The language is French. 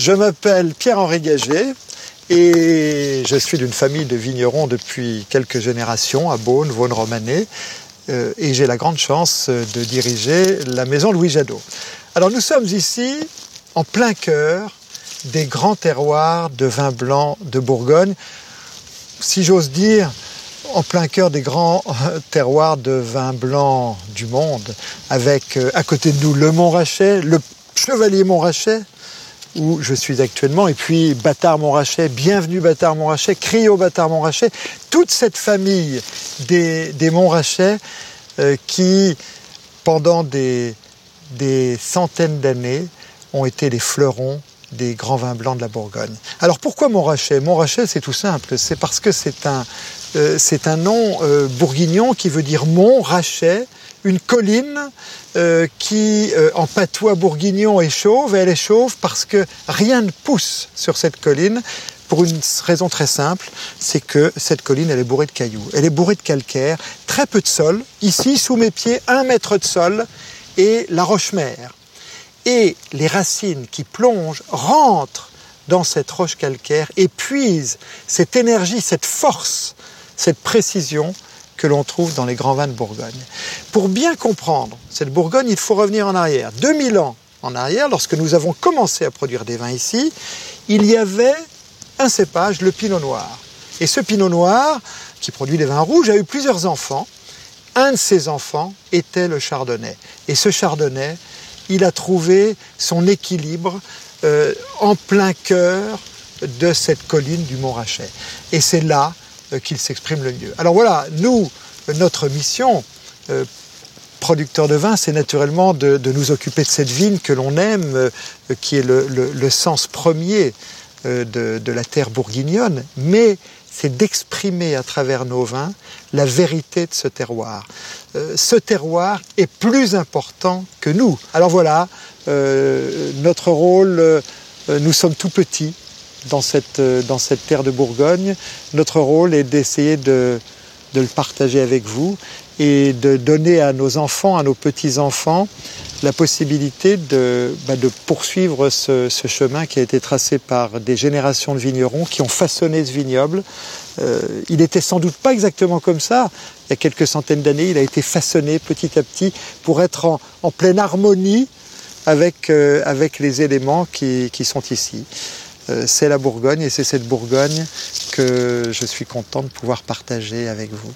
Je m'appelle Pierre-Henri Gaget et je suis d'une famille de vignerons depuis quelques générations à Beaune, Vaune-Romanée. Euh, et j'ai la grande chance de diriger la maison Louis Jadot. Alors nous sommes ici en plein cœur des grands terroirs de vin blanc de Bourgogne. Si j'ose dire, en plein cœur des grands terroirs de vin blanc du monde, avec euh, à côté de nous le Montrachet, le Chevalier Montrachet, où je suis actuellement, et puis Bâtard Montrachet, bienvenue Bâtard Montrachet, Crio Bâtard Montrachet, toute cette famille des, des Montrachet euh, qui, pendant des, centaines d'années, ont été les fleurons des grands vins blancs de la Bourgogne. Alors pourquoi Montrachet? Montrachet, c'est tout simple, c'est parce que c'est un, euh, nom euh, bourguignon qui veut dire mont, rachet, une colline euh, qui, en patois bourguignon, est chauve. Et elle est chauve parce que rien ne pousse sur cette colline pour une raison très simple, c'est que cette colline, elle est bourrée de cailloux. Elle est bourrée de calcaire, très peu de sol. Ici, sous mes pieds, un mètre de sol et la roche-mère. Et les racines qui plongent rentrent dans cette roche calcaire et puisent cette énergie, cette force cette précision que l'on trouve dans les grands vins de Bourgogne. Pour bien comprendre cette Bourgogne, il faut revenir en arrière. 2000 ans en arrière, lorsque nous avons commencé à produire des vins ici, il y avait un cépage, le pinot noir. Et ce pinot noir, qui produit des vins rouges, a eu plusieurs enfants. Un de ces enfants était le chardonnay. Et ce chardonnay, il a trouvé son équilibre euh, en plein cœur de cette colline du Mont-Rachet. Et c'est là qu'il s'exprime le mieux. Alors voilà, nous, notre mission, euh, producteur de vin, c'est naturellement de, nous occuper de cette vigne que l'on aime, euh, qui est le, sens premier de, la terre bourguignonne, mais c'est d'exprimer à travers nos vins la vérité de ce terroir. ce terroir est plus important que nous. Alors voilà, notre rôle, nous sommes tout petits, dans cette, euh, dans cette terre de Bourgogne. Notre rôle est d'essayer de, de, le partager avec vous et de donner à nos enfants, à nos petits-enfants, la possibilité de, bah, de poursuivre ce, chemin qui a été tracé par des générations de vignerons qui ont façonné ce vignoble. Euh, il n'était sans doute pas exactement comme ça. Il y a quelques centaines d'années, il a été façonné petit à petit pour être en, en pleine harmonie avec, euh, avec les éléments qui, qui sont ici. Euh, c'est la Bourgogne et c'est cette Bourgogne que je suis content de pouvoir partager avec vous.